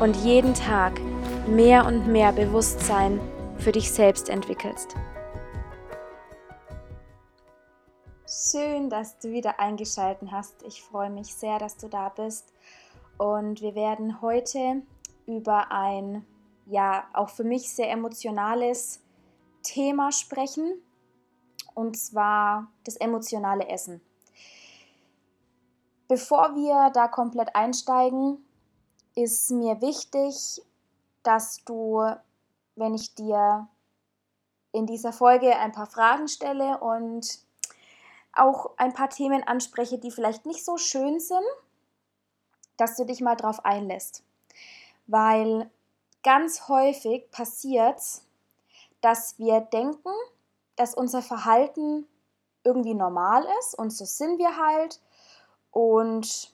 und jeden Tag mehr und mehr Bewusstsein für dich selbst entwickelst. Schön, dass du wieder eingeschaltet hast. Ich freue mich sehr, dass du da bist. Und wir werden heute über ein, ja, auch für mich sehr emotionales Thema sprechen und zwar das emotionale Essen. Bevor wir da komplett einsteigen, ist mir wichtig, dass du, wenn ich dir in dieser Folge ein paar Fragen stelle und auch ein paar Themen anspreche, die vielleicht nicht so schön sind, dass du dich mal drauf einlässt. Weil ganz häufig passiert, dass wir denken, dass unser Verhalten irgendwie normal ist und so sind wir halt und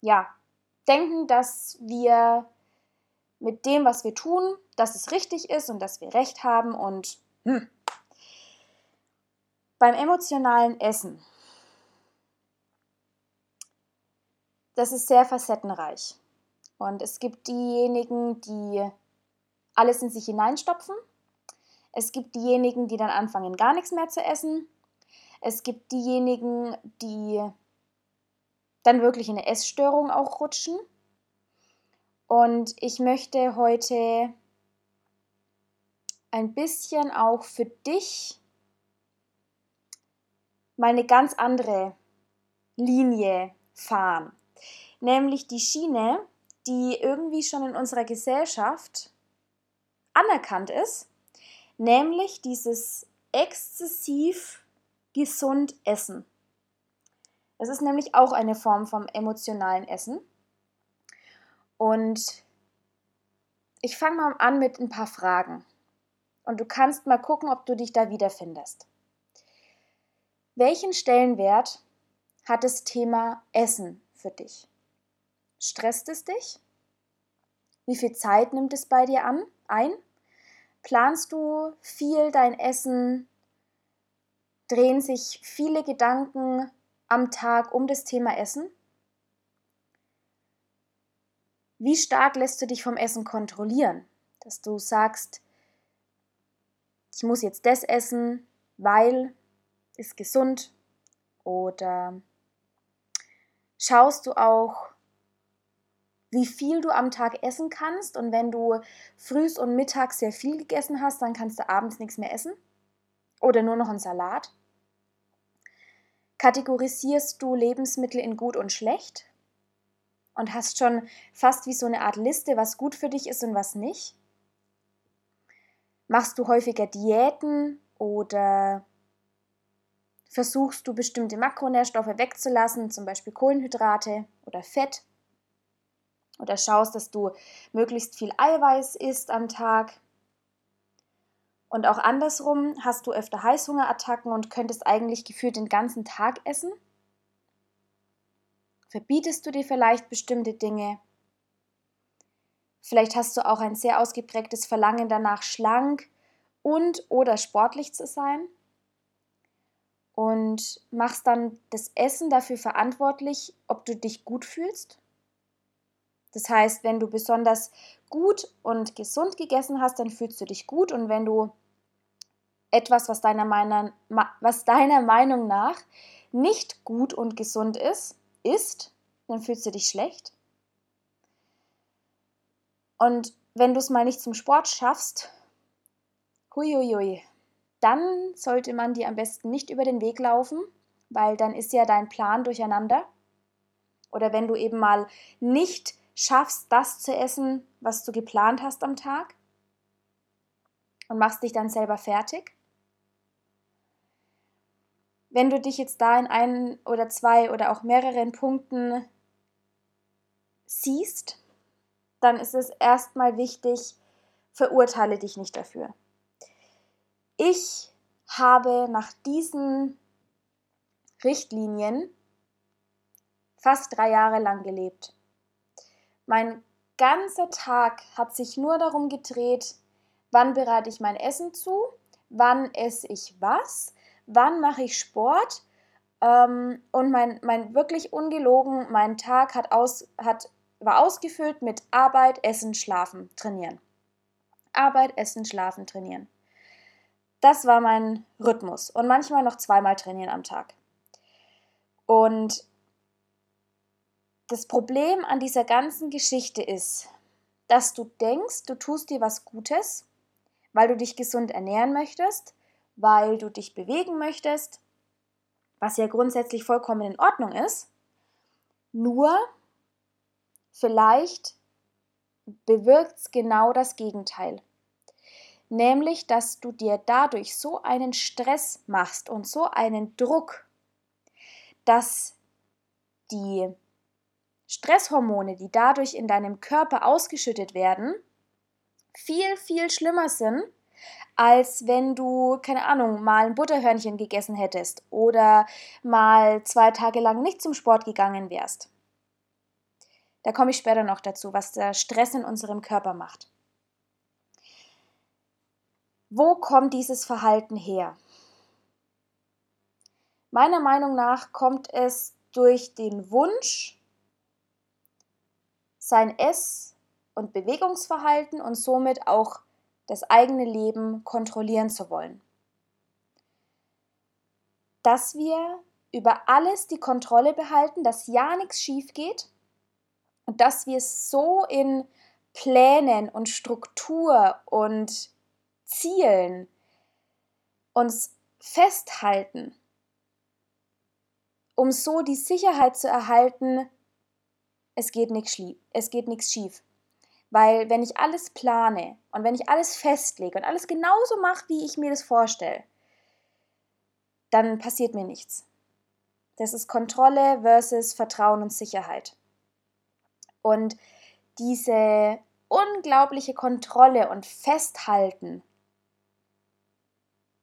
ja, denken, dass wir mit dem, was wir tun, dass es richtig ist und dass wir recht haben und hm. beim emotionalen Essen. Das ist sehr facettenreich. Und es gibt diejenigen, die alles in sich hineinstopfen es gibt diejenigen, die dann anfangen, gar nichts mehr zu essen. Es gibt diejenigen, die dann wirklich in eine Essstörung auch rutschen. Und ich möchte heute ein bisschen auch für dich mal eine ganz andere Linie fahren. Nämlich die Schiene, die irgendwie schon in unserer Gesellschaft anerkannt ist nämlich dieses exzessiv gesund Essen. Es ist nämlich auch eine Form vom emotionalen Essen. Und ich fange mal an mit ein paar Fragen. Und du kannst mal gucken, ob du dich da wiederfindest. Welchen Stellenwert hat das Thema Essen für dich? Stresst es dich? Wie viel Zeit nimmt es bei dir an, ein? Planst du viel dein Essen? Drehen sich viele Gedanken am Tag um das Thema Essen? Wie stark lässt du dich vom Essen kontrollieren? Dass du sagst, ich muss jetzt das essen, weil ist gesund oder schaust du auch wie viel du am Tag essen kannst. Und wenn du frühs und mittags sehr viel gegessen hast, dann kannst du abends nichts mehr essen. Oder nur noch einen Salat. Kategorisierst du Lebensmittel in gut und schlecht? Und hast schon fast wie so eine Art Liste, was gut für dich ist und was nicht? Machst du häufiger Diäten oder versuchst du bestimmte Makronährstoffe wegzulassen, zum Beispiel Kohlenhydrate oder Fett? oder schaust, dass du möglichst viel Eiweiß isst am Tag. Und auch andersrum, hast du öfter Heißhungerattacken und könntest eigentlich gefühlt den ganzen Tag essen? Verbietest du dir vielleicht bestimmte Dinge? Vielleicht hast du auch ein sehr ausgeprägtes Verlangen danach, schlank und oder sportlich zu sein und machst dann das Essen dafür verantwortlich, ob du dich gut fühlst das heißt, wenn du besonders gut und gesund gegessen hast, dann fühlst du dich gut und wenn du etwas, was deiner, Meinung, was deiner Meinung nach nicht gut und gesund ist, isst, dann fühlst du dich schlecht. Und wenn du es mal nicht zum Sport schaffst, huiuiui, dann sollte man dir am besten nicht über den Weg laufen, weil dann ist ja dein Plan durcheinander. Oder wenn du eben mal nicht schaffst, das zu essen, was du geplant hast am Tag und machst dich dann selber fertig. Wenn du dich jetzt da in ein oder zwei oder auch mehreren Punkten siehst, dann ist es erstmal wichtig, verurteile dich nicht dafür. Ich habe nach diesen Richtlinien fast drei Jahre lang gelebt. Mein ganzer Tag hat sich nur darum gedreht, wann bereite ich mein Essen zu, wann esse ich was, wann mache ich Sport. Ähm, und mein, mein wirklich ungelogen, mein Tag hat aus, hat, war ausgefüllt mit Arbeit, Essen, Schlafen, Trainieren. Arbeit, Essen, Schlafen, Trainieren. Das war mein Rhythmus und manchmal noch zweimal trainieren am Tag. Und das Problem an dieser ganzen Geschichte ist, dass du denkst, du tust dir was Gutes, weil du dich gesund ernähren möchtest, weil du dich bewegen möchtest, was ja grundsätzlich vollkommen in Ordnung ist. Nur vielleicht bewirkt es genau das Gegenteil nämlich dass du dir dadurch so einen Stress machst und so einen Druck, dass die Stresshormone, die dadurch in deinem Körper ausgeschüttet werden, viel, viel schlimmer sind, als wenn du, keine Ahnung, mal ein Butterhörnchen gegessen hättest oder mal zwei Tage lang nicht zum Sport gegangen wärst. Da komme ich später noch dazu, was der Stress in unserem Körper macht. Wo kommt dieses Verhalten her? Meiner Meinung nach kommt es durch den Wunsch, sein Ess- und Bewegungsverhalten und somit auch das eigene Leben kontrollieren zu wollen. Dass wir über alles die Kontrolle behalten, dass ja nichts schief geht und dass wir so in Plänen und Struktur und Zielen uns festhalten, um so die Sicherheit zu erhalten, es geht nichts schief. Weil wenn ich alles plane und wenn ich alles festlege und alles genauso mache, wie ich mir das vorstelle, dann passiert mir nichts. Das ist Kontrolle versus Vertrauen und Sicherheit. Und diese unglaubliche Kontrolle und Festhalten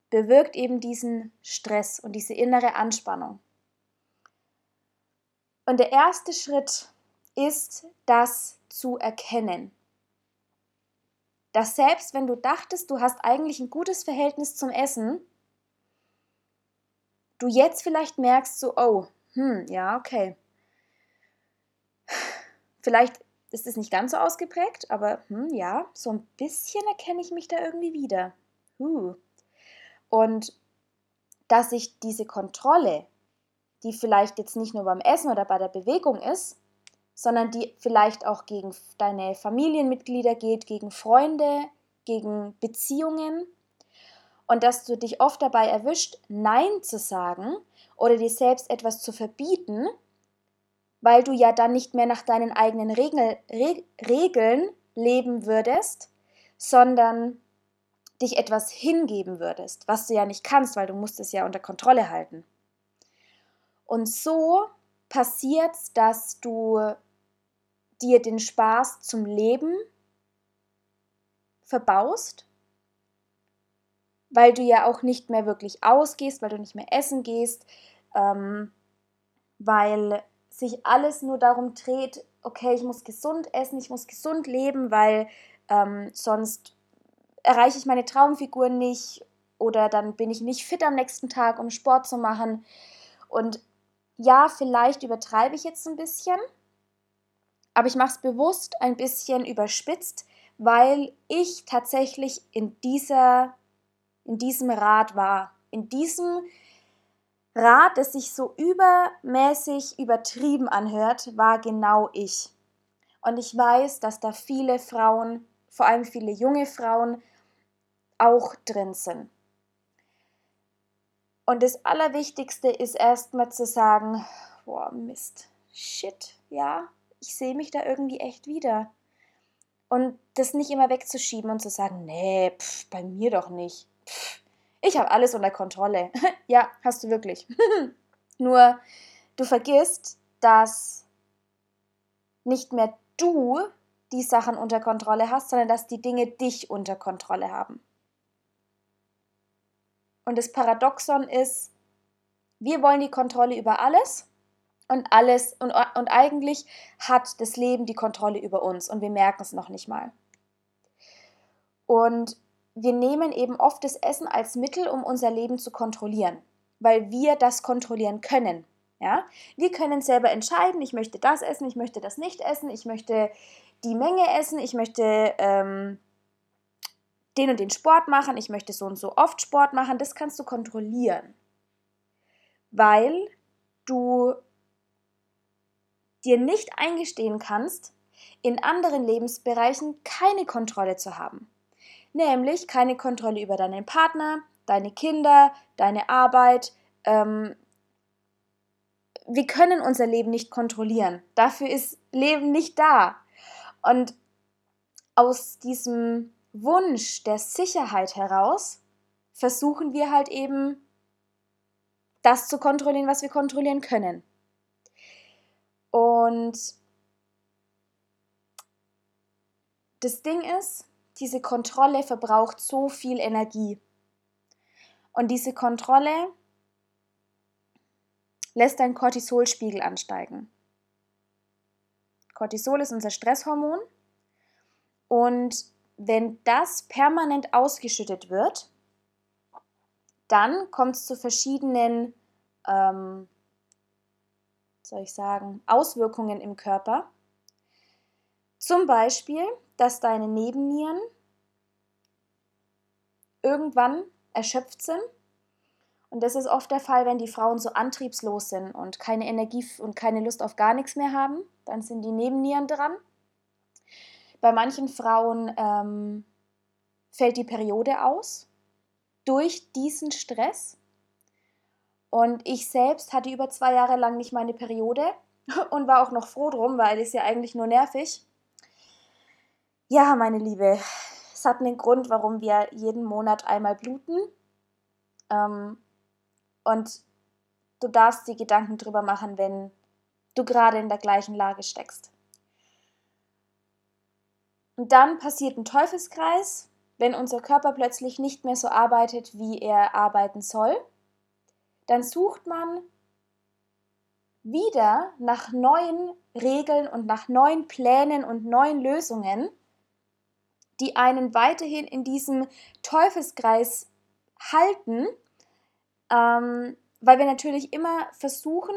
bewirkt eben diesen Stress und diese innere Anspannung. Und der erste Schritt ist, das zu erkennen. Dass selbst wenn du dachtest, du hast eigentlich ein gutes Verhältnis zum Essen, du jetzt vielleicht merkst, so, oh, hm, ja, okay. Vielleicht ist es nicht ganz so ausgeprägt, aber hm, ja, so ein bisschen erkenne ich mich da irgendwie wieder. Huh. Und dass ich diese Kontrolle, die vielleicht jetzt nicht nur beim Essen oder bei der Bewegung ist, sondern die vielleicht auch gegen deine Familienmitglieder geht, gegen Freunde, gegen Beziehungen und dass du dich oft dabei erwischt, Nein zu sagen oder dir selbst etwas zu verbieten, weil du ja dann nicht mehr nach deinen eigenen Regel, Reg Regeln leben würdest, sondern dich etwas hingeben würdest, was du ja nicht kannst, weil du musst es ja unter Kontrolle halten. Und so passiert es, dass du dir den Spaß zum Leben verbaust, weil du ja auch nicht mehr wirklich ausgehst, weil du nicht mehr essen gehst, ähm, weil sich alles nur darum dreht, okay, ich muss gesund essen, ich muss gesund leben, weil ähm, sonst erreiche ich meine Traumfigur nicht oder dann bin ich nicht fit am nächsten Tag, um Sport zu machen. Und ja, vielleicht übertreibe ich jetzt ein bisschen, aber ich mache es bewusst ein bisschen überspitzt, weil ich tatsächlich in, dieser, in diesem Rad war. In diesem Rad, das sich so übermäßig übertrieben anhört, war genau ich. Und ich weiß, dass da viele Frauen, vor allem viele junge Frauen, auch drin sind. Und das Allerwichtigste ist erstmal zu sagen, boah, Mist, shit, ja, ich sehe mich da irgendwie echt wieder. Und das nicht immer wegzuschieben und zu sagen, nee, pff, bei mir doch nicht. Pff, ich habe alles unter Kontrolle. ja, hast du wirklich. Nur du vergisst, dass nicht mehr du die Sachen unter Kontrolle hast, sondern dass die Dinge dich unter Kontrolle haben. Und das Paradoxon ist, wir wollen die Kontrolle über alles und alles und, und eigentlich hat das Leben die Kontrolle über uns und wir merken es noch nicht mal. Und wir nehmen eben oft das Essen als Mittel, um unser Leben zu kontrollieren, weil wir das kontrollieren können. Ja? Wir können selber entscheiden, ich möchte das essen, ich möchte das nicht essen, ich möchte die Menge essen, ich möchte ähm, den und den Sport machen, ich möchte so und so oft Sport machen. Das kannst du kontrollieren, weil du dir nicht eingestehen kannst, in anderen Lebensbereichen keine Kontrolle zu haben. Nämlich keine Kontrolle über deinen Partner, deine Kinder, deine Arbeit. Ähm, wir können unser Leben nicht kontrollieren. Dafür ist Leben nicht da. Und aus diesem Wunsch der Sicherheit heraus versuchen wir halt eben das zu kontrollieren, was wir kontrollieren können. Und das Ding ist, diese Kontrolle verbraucht so viel Energie. Und diese Kontrolle lässt deinen Cortisolspiegel ansteigen. Cortisol ist unser Stresshormon. Und wenn das permanent ausgeschüttet wird, dann kommt es zu verschiedenen ähm, soll ich sagen, Auswirkungen im Körper. Zum Beispiel, dass deine Nebennieren irgendwann erschöpft sind. Und das ist oft der Fall, wenn die Frauen so antriebslos sind und keine Energie und keine Lust auf gar nichts mehr haben. Dann sind die Nebennieren dran. Bei manchen Frauen ähm, fällt die Periode aus durch diesen Stress. Und ich selbst hatte über zwei Jahre lang nicht meine Periode und war auch noch froh drum, weil es ja eigentlich nur nervig. Ja, meine Liebe, es hat einen Grund, warum wir jeden Monat einmal bluten. Ähm, und du darfst dir Gedanken drüber machen, wenn du gerade in der gleichen Lage steckst. Und dann passiert ein Teufelskreis, wenn unser Körper plötzlich nicht mehr so arbeitet, wie er arbeiten soll dann sucht man wieder nach neuen Regeln und nach neuen Plänen und neuen Lösungen, die einen weiterhin in diesem Teufelskreis halten, ähm, weil wir natürlich immer versuchen,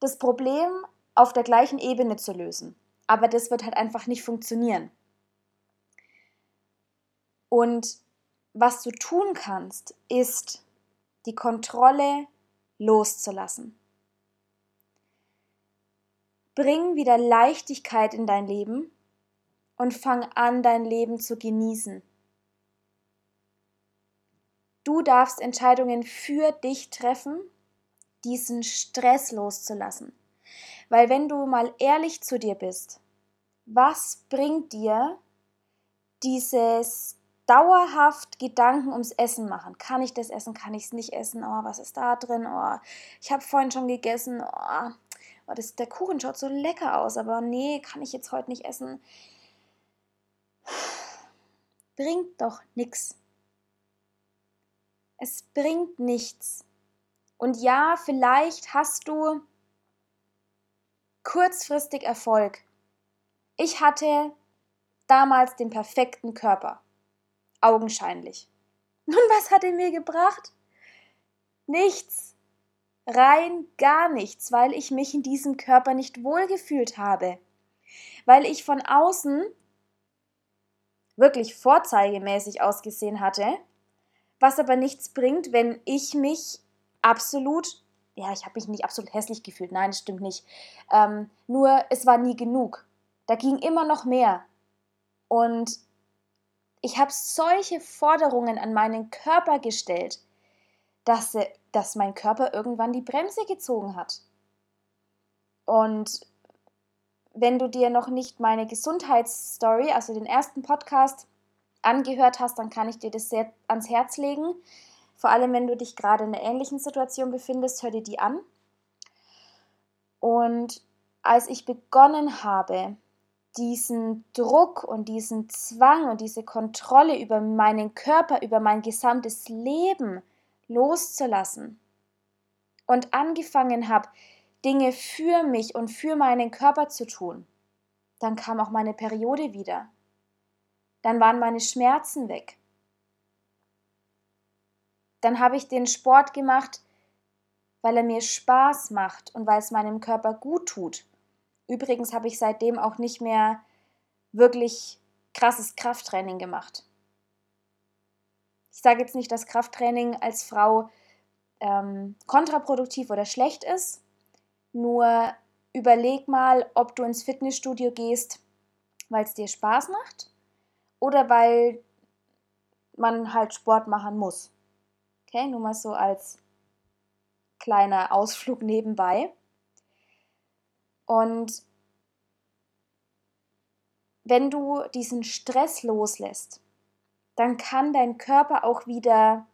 das Problem auf der gleichen Ebene zu lösen. Aber das wird halt einfach nicht funktionieren. Und was du tun kannst, ist die Kontrolle loszulassen. Bring wieder Leichtigkeit in dein Leben und fang an, dein Leben zu genießen. Du darfst Entscheidungen für dich treffen, diesen Stress loszulassen. Weil wenn du mal ehrlich zu dir bist, was bringt dir dieses dauerhaft Gedanken ums Essen machen. Kann ich das essen? Kann ich es nicht essen? Oh, was ist da drin? Oh, ich habe vorhin schon gegessen. Oh, oh das, der Kuchen schaut so lecker aus, aber nee, kann ich jetzt heute nicht essen. Bringt doch nichts. Es bringt nichts. Und ja, vielleicht hast du kurzfristig Erfolg. Ich hatte damals den perfekten Körper augenscheinlich. Und was hat er mir gebracht? Nichts. Rein gar nichts, weil ich mich in diesem Körper nicht wohlgefühlt habe. Weil ich von außen wirklich vorzeigemäßig ausgesehen hatte, was aber nichts bringt, wenn ich mich absolut, ja, ich habe mich nicht absolut hässlich gefühlt, nein, das stimmt nicht. Ähm, nur es war nie genug. Da ging immer noch mehr. Und ich habe solche Forderungen an meinen Körper gestellt, dass, dass mein Körper irgendwann die Bremse gezogen hat. Und wenn du dir noch nicht meine Gesundheitsstory, also den ersten Podcast, angehört hast, dann kann ich dir das sehr ans Herz legen. Vor allem, wenn du dich gerade in einer ähnlichen Situation befindest, hör dir die an. Und als ich begonnen habe, diesen Druck und diesen Zwang und diese Kontrolle über meinen Körper, über mein gesamtes Leben loszulassen und angefangen habe, Dinge für mich und für meinen Körper zu tun, dann kam auch meine Periode wieder. Dann waren meine Schmerzen weg. Dann habe ich den Sport gemacht, weil er mir Spaß macht und weil es meinem Körper gut tut. Übrigens habe ich seitdem auch nicht mehr wirklich krasses Krafttraining gemacht. Ich sage jetzt nicht, dass Krafttraining als Frau ähm, kontraproduktiv oder schlecht ist. Nur überleg mal, ob du ins Fitnessstudio gehst, weil es dir Spaß macht oder weil man halt Sport machen muss. Okay, nur mal so als kleiner Ausflug nebenbei. Und wenn du diesen Stress loslässt, dann kann dein Körper auch wieder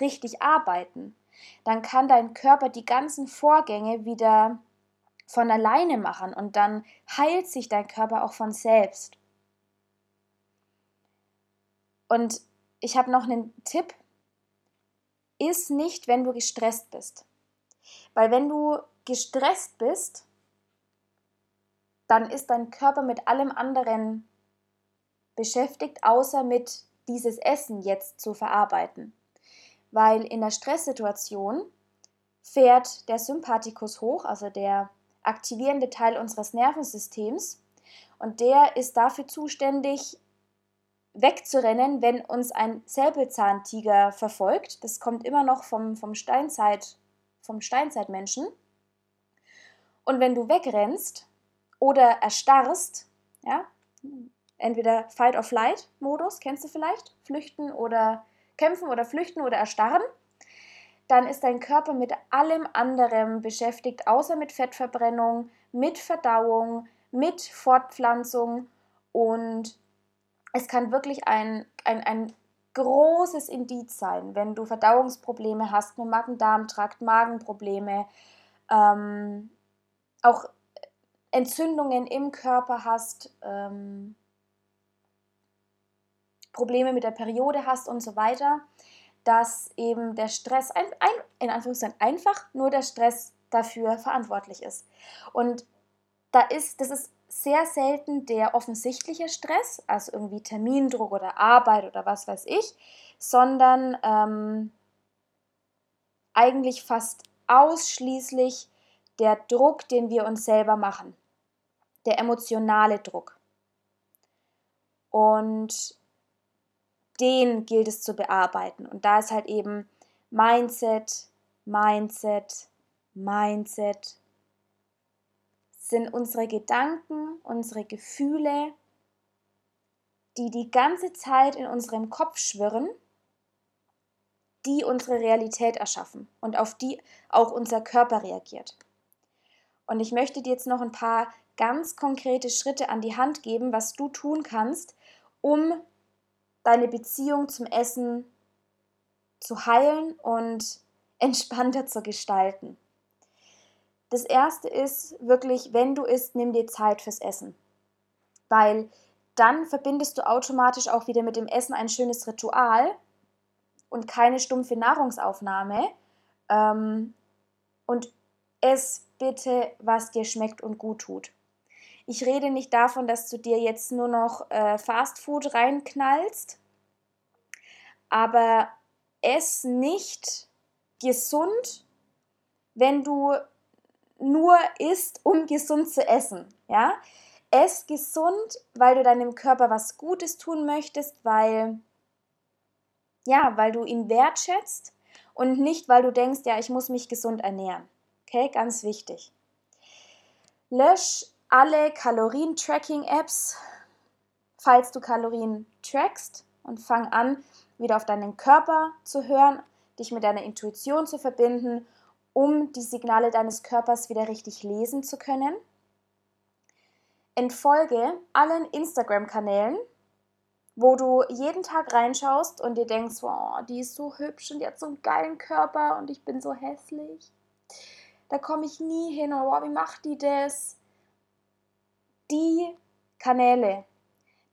richtig arbeiten dann kann dein Körper die ganzen Vorgänge wieder von alleine machen und dann heilt sich dein Körper auch von selbst. Und ich habe noch einen Tipp. Iss nicht, wenn du gestresst bist. Weil wenn du gestresst bist, dann ist dein Körper mit allem anderen beschäftigt, außer mit dieses Essen jetzt zu verarbeiten weil in der Stresssituation fährt der Sympathikus hoch, also der aktivierende Teil unseres Nervensystems, und der ist dafür zuständig, wegzurennen, wenn uns ein Säbelzahntiger verfolgt. Das kommt immer noch vom, vom, Steinzeit, vom Steinzeitmenschen. Und wenn du wegrennst oder erstarrst, ja, entweder Fight-or-Flight-Modus, kennst du vielleicht, flüchten oder kämpfen oder flüchten oder erstarren, dann ist dein Körper mit allem anderen beschäftigt, außer mit Fettverbrennung, mit Verdauung, mit Fortpflanzung und es kann wirklich ein, ein, ein großes Indiz sein, wenn du Verdauungsprobleme hast, mit Magen-Darm-Trakt, Magenprobleme, ähm, auch Entzündungen im Körper hast, ähm, Probleme mit der Periode hast und so weiter, dass eben der Stress, ein, ein, in Anführungszeichen einfach nur der Stress dafür verantwortlich ist. Und da ist, das ist sehr selten der offensichtliche Stress, also irgendwie Termindruck oder Arbeit oder was weiß ich, sondern ähm, eigentlich fast ausschließlich der Druck, den wir uns selber machen, der emotionale Druck. Und den gilt es zu bearbeiten. Und da ist halt eben Mindset, Mindset, Mindset. Sind unsere Gedanken, unsere Gefühle, die die ganze Zeit in unserem Kopf schwirren, die unsere Realität erschaffen und auf die auch unser Körper reagiert. Und ich möchte dir jetzt noch ein paar ganz konkrete Schritte an die Hand geben, was du tun kannst, um deine Beziehung zum Essen zu heilen und entspannter zu gestalten. Das erste ist wirklich, wenn du isst, nimm dir Zeit fürs Essen. Weil dann verbindest du automatisch auch wieder mit dem Essen ein schönes Ritual und keine stumpfe Nahrungsaufnahme. Ähm, und ess bitte, was dir schmeckt und gut tut. Ich rede nicht davon, dass du dir jetzt nur noch äh, Fastfood reinknallst, aber ess nicht gesund, wenn du nur isst, um gesund zu essen. Ja? Ess gesund, weil du deinem Körper was Gutes tun möchtest, weil, ja, weil du ihn wertschätzt und nicht, weil du denkst, ja, ich muss mich gesund ernähren. Okay, ganz wichtig. Lösch alle Kalorien-Tracking-Apps, falls du Kalorien trackst und fang an, wieder auf deinen Körper zu hören, dich mit deiner Intuition zu verbinden, um die Signale deines Körpers wieder richtig lesen zu können. Entfolge allen Instagram-Kanälen, wo du jeden Tag reinschaust und dir denkst, oh, die ist so hübsch und die hat so einen geilen Körper und ich bin so hässlich. Da komme ich nie hin und oh, wie macht die das? Die Kanäle,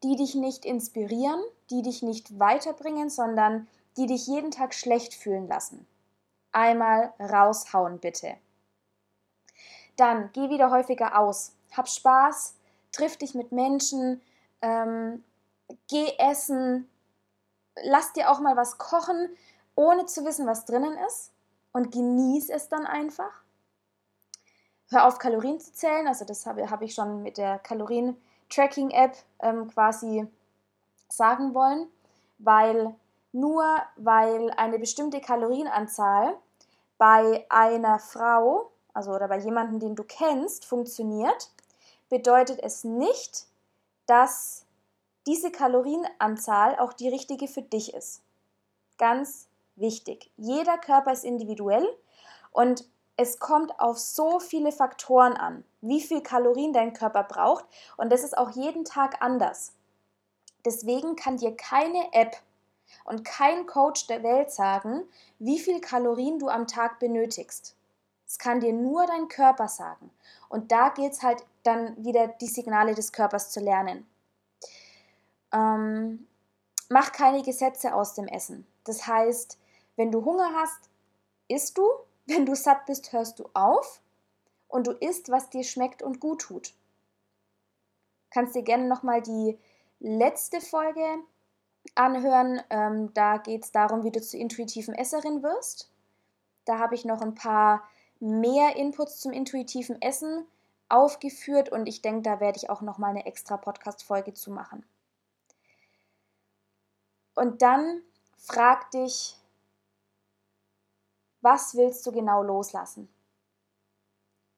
die dich nicht inspirieren, die dich nicht weiterbringen, sondern die dich jeden Tag schlecht fühlen lassen. Einmal raushauen bitte. Dann geh wieder häufiger aus, hab Spaß, triff dich mit Menschen, ähm, geh essen, lass dir auch mal was kochen, ohne zu wissen, was drinnen ist und genieß es dann einfach. Hör auf, Kalorien zu zählen, also das habe, habe ich schon mit der Kalorien-Tracking-App ähm, quasi sagen wollen, weil nur weil eine bestimmte Kalorienanzahl bei einer Frau, also oder bei jemandem, den du kennst, funktioniert, bedeutet es nicht, dass diese Kalorienanzahl auch die richtige für dich ist. Ganz wichtig. Jeder Körper ist individuell und es kommt auf so viele Faktoren an, wie viel Kalorien dein Körper braucht und das ist auch jeden Tag anders. Deswegen kann dir keine App und kein Coach der Welt sagen, wie viel Kalorien du am Tag benötigst. Es kann dir nur dein Körper sagen. Und da gilt es halt dann wieder die Signale des Körpers zu lernen. Ähm, mach keine Gesetze aus dem Essen. Das heißt, wenn du Hunger hast, isst du. Wenn du satt bist, hörst du auf. Und du isst, was dir schmeckt und gut tut. Kannst dir gerne nochmal die letzte Folge anhören. Ähm, da geht es darum, wie du zur intuitiven Esserin wirst. Da habe ich noch ein paar mehr Inputs zum intuitiven Essen aufgeführt und ich denke, da werde ich auch noch mal eine extra Podcast-Folge zu machen. Und dann frag dich, was willst du genau loslassen?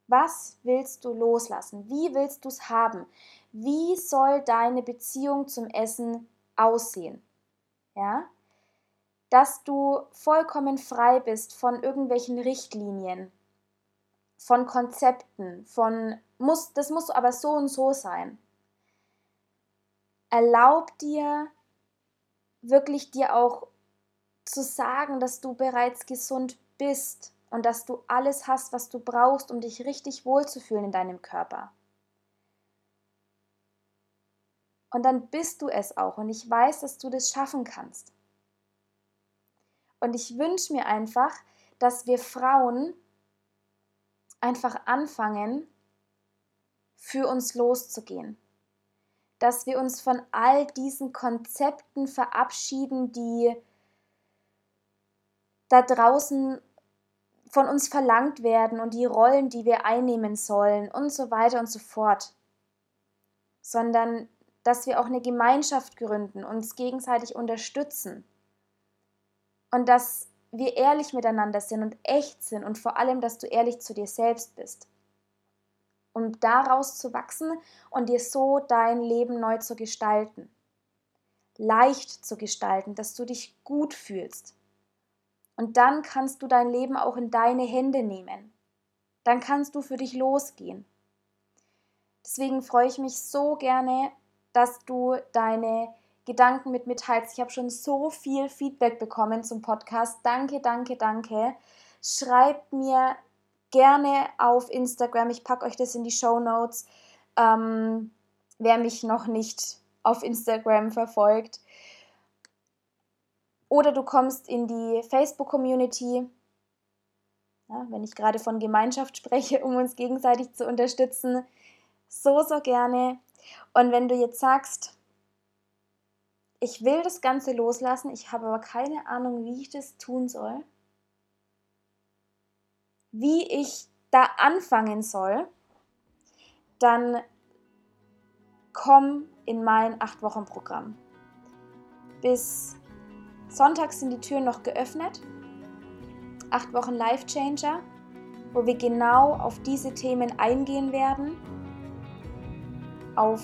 Was willst du loslassen? Wie willst du es haben? Wie soll deine Beziehung zum Essen aussehen? Ja? Dass du vollkommen frei bist von irgendwelchen Richtlinien, von Konzepten, von muss, das muss aber so und so sein. Erlaub dir wirklich dir auch zu sagen, dass du bereits gesund bist und dass du alles hast, was du brauchst, um dich richtig wohlzufühlen in deinem Körper. Und dann bist du es auch und ich weiß, dass du das schaffen kannst. Und ich wünsche mir einfach, dass wir Frauen einfach anfangen, für uns loszugehen. Dass wir uns von all diesen Konzepten verabschieden, die da draußen von uns verlangt werden und die Rollen, die wir einnehmen sollen und so weiter und so fort. Sondern dass wir auch eine Gemeinschaft gründen, uns gegenseitig unterstützen und dass wir ehrlich miteinander sind und echt sind und vor allem, dass du ehrlich zu dir selbst bist, um daraus zu wachsen und dir so dein Leben neu zu gestalten, leicht zu gestalten, dass du dich gut fühlst. Und dann kannst du dein Leben auch in deine Hände nehmen. Dann kannst du für dich losgehen. Deswegen freue ich mich so gerne, dass du deine Gedanken mit mir teilst. Ich habe schon so viel Feedback bekommen zum Podcast. Danke, danke, danke. Schreibt mir gerne auf Instagram. Ich packe euch das in die Show Notes. Ähm, wer mich noch nicht auf Instagram verfolgt. Oder du kommst in die Facebook-Community, ja, wenn ich gerade von Gemeinschaft spreche, um uns gegenseitig zu unterstützen. So, so gerne. Und wenn du jetzt sagst, ich will das Ganze loslassen, ich habe aber keine Ahnung, wie ich das tun soll, wie ich da anfangen soll, dann komm in mein 8-Wochen-Programm. Bis Sonntag sind die Türen noch geöffnet. 8 Wochen Life Changer, wo wir genau auf diese Themen eingehen werden auf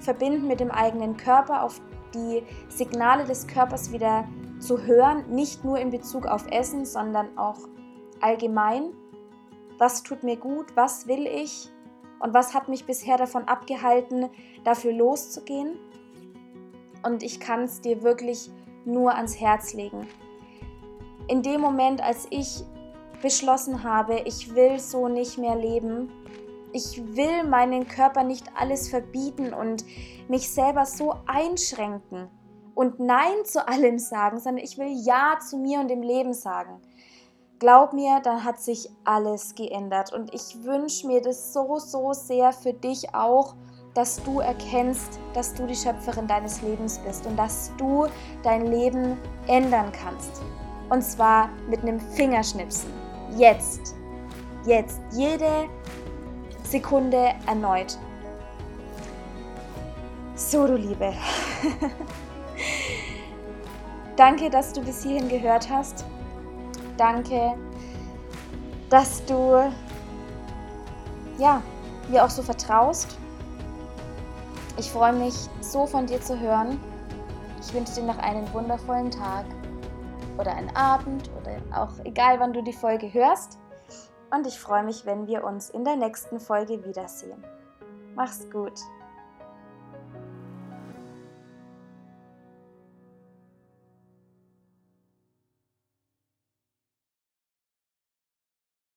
Verbinden mit dem eigenen Körper, auf die Signale des Körpers wieder zu hören, nicht nur in Bezug auf Essen, sondern auch allgemein. Was tut mir gut? Was will ich? Und was hat mich bisher davon abgehalten, dafür loszugehen? Und ich kann es dir wirklich nur ans Herz legen. In dem Moment, als ich beschlossen habe, ich will so nicht mehr leben, ich will meinen Körper nicht alles verbieten und mich selber so einschränken und Nein zu allem sagen, sondern ich will Ja zu mir und dem Leben sagen. Glaub mir, dann hat sich alles geändert und ich wünsche mir das so, so sehr für dich auch, dass du erkennst, dass du die Schöpferin deines Lebens bist und dass du dein Leben ändern kannst. Und zwar mit einem Fingerschnipsen. Jetzt. Jetzt. Jede Sekunde erneut. So, du Liebe. Danke, dass du bis hierhin gehört hast. Danke, dass du ja, mir auch so vertraust. Ich freue mich so von dir zu hören. Ich wünsche dir noch einen wundervollen Tag oder einen Abend oder auch egal, wann du die Folge hörst und ich freue mich, wenn wir uns in der nächsten Folge wiedersehen. Mach's gut.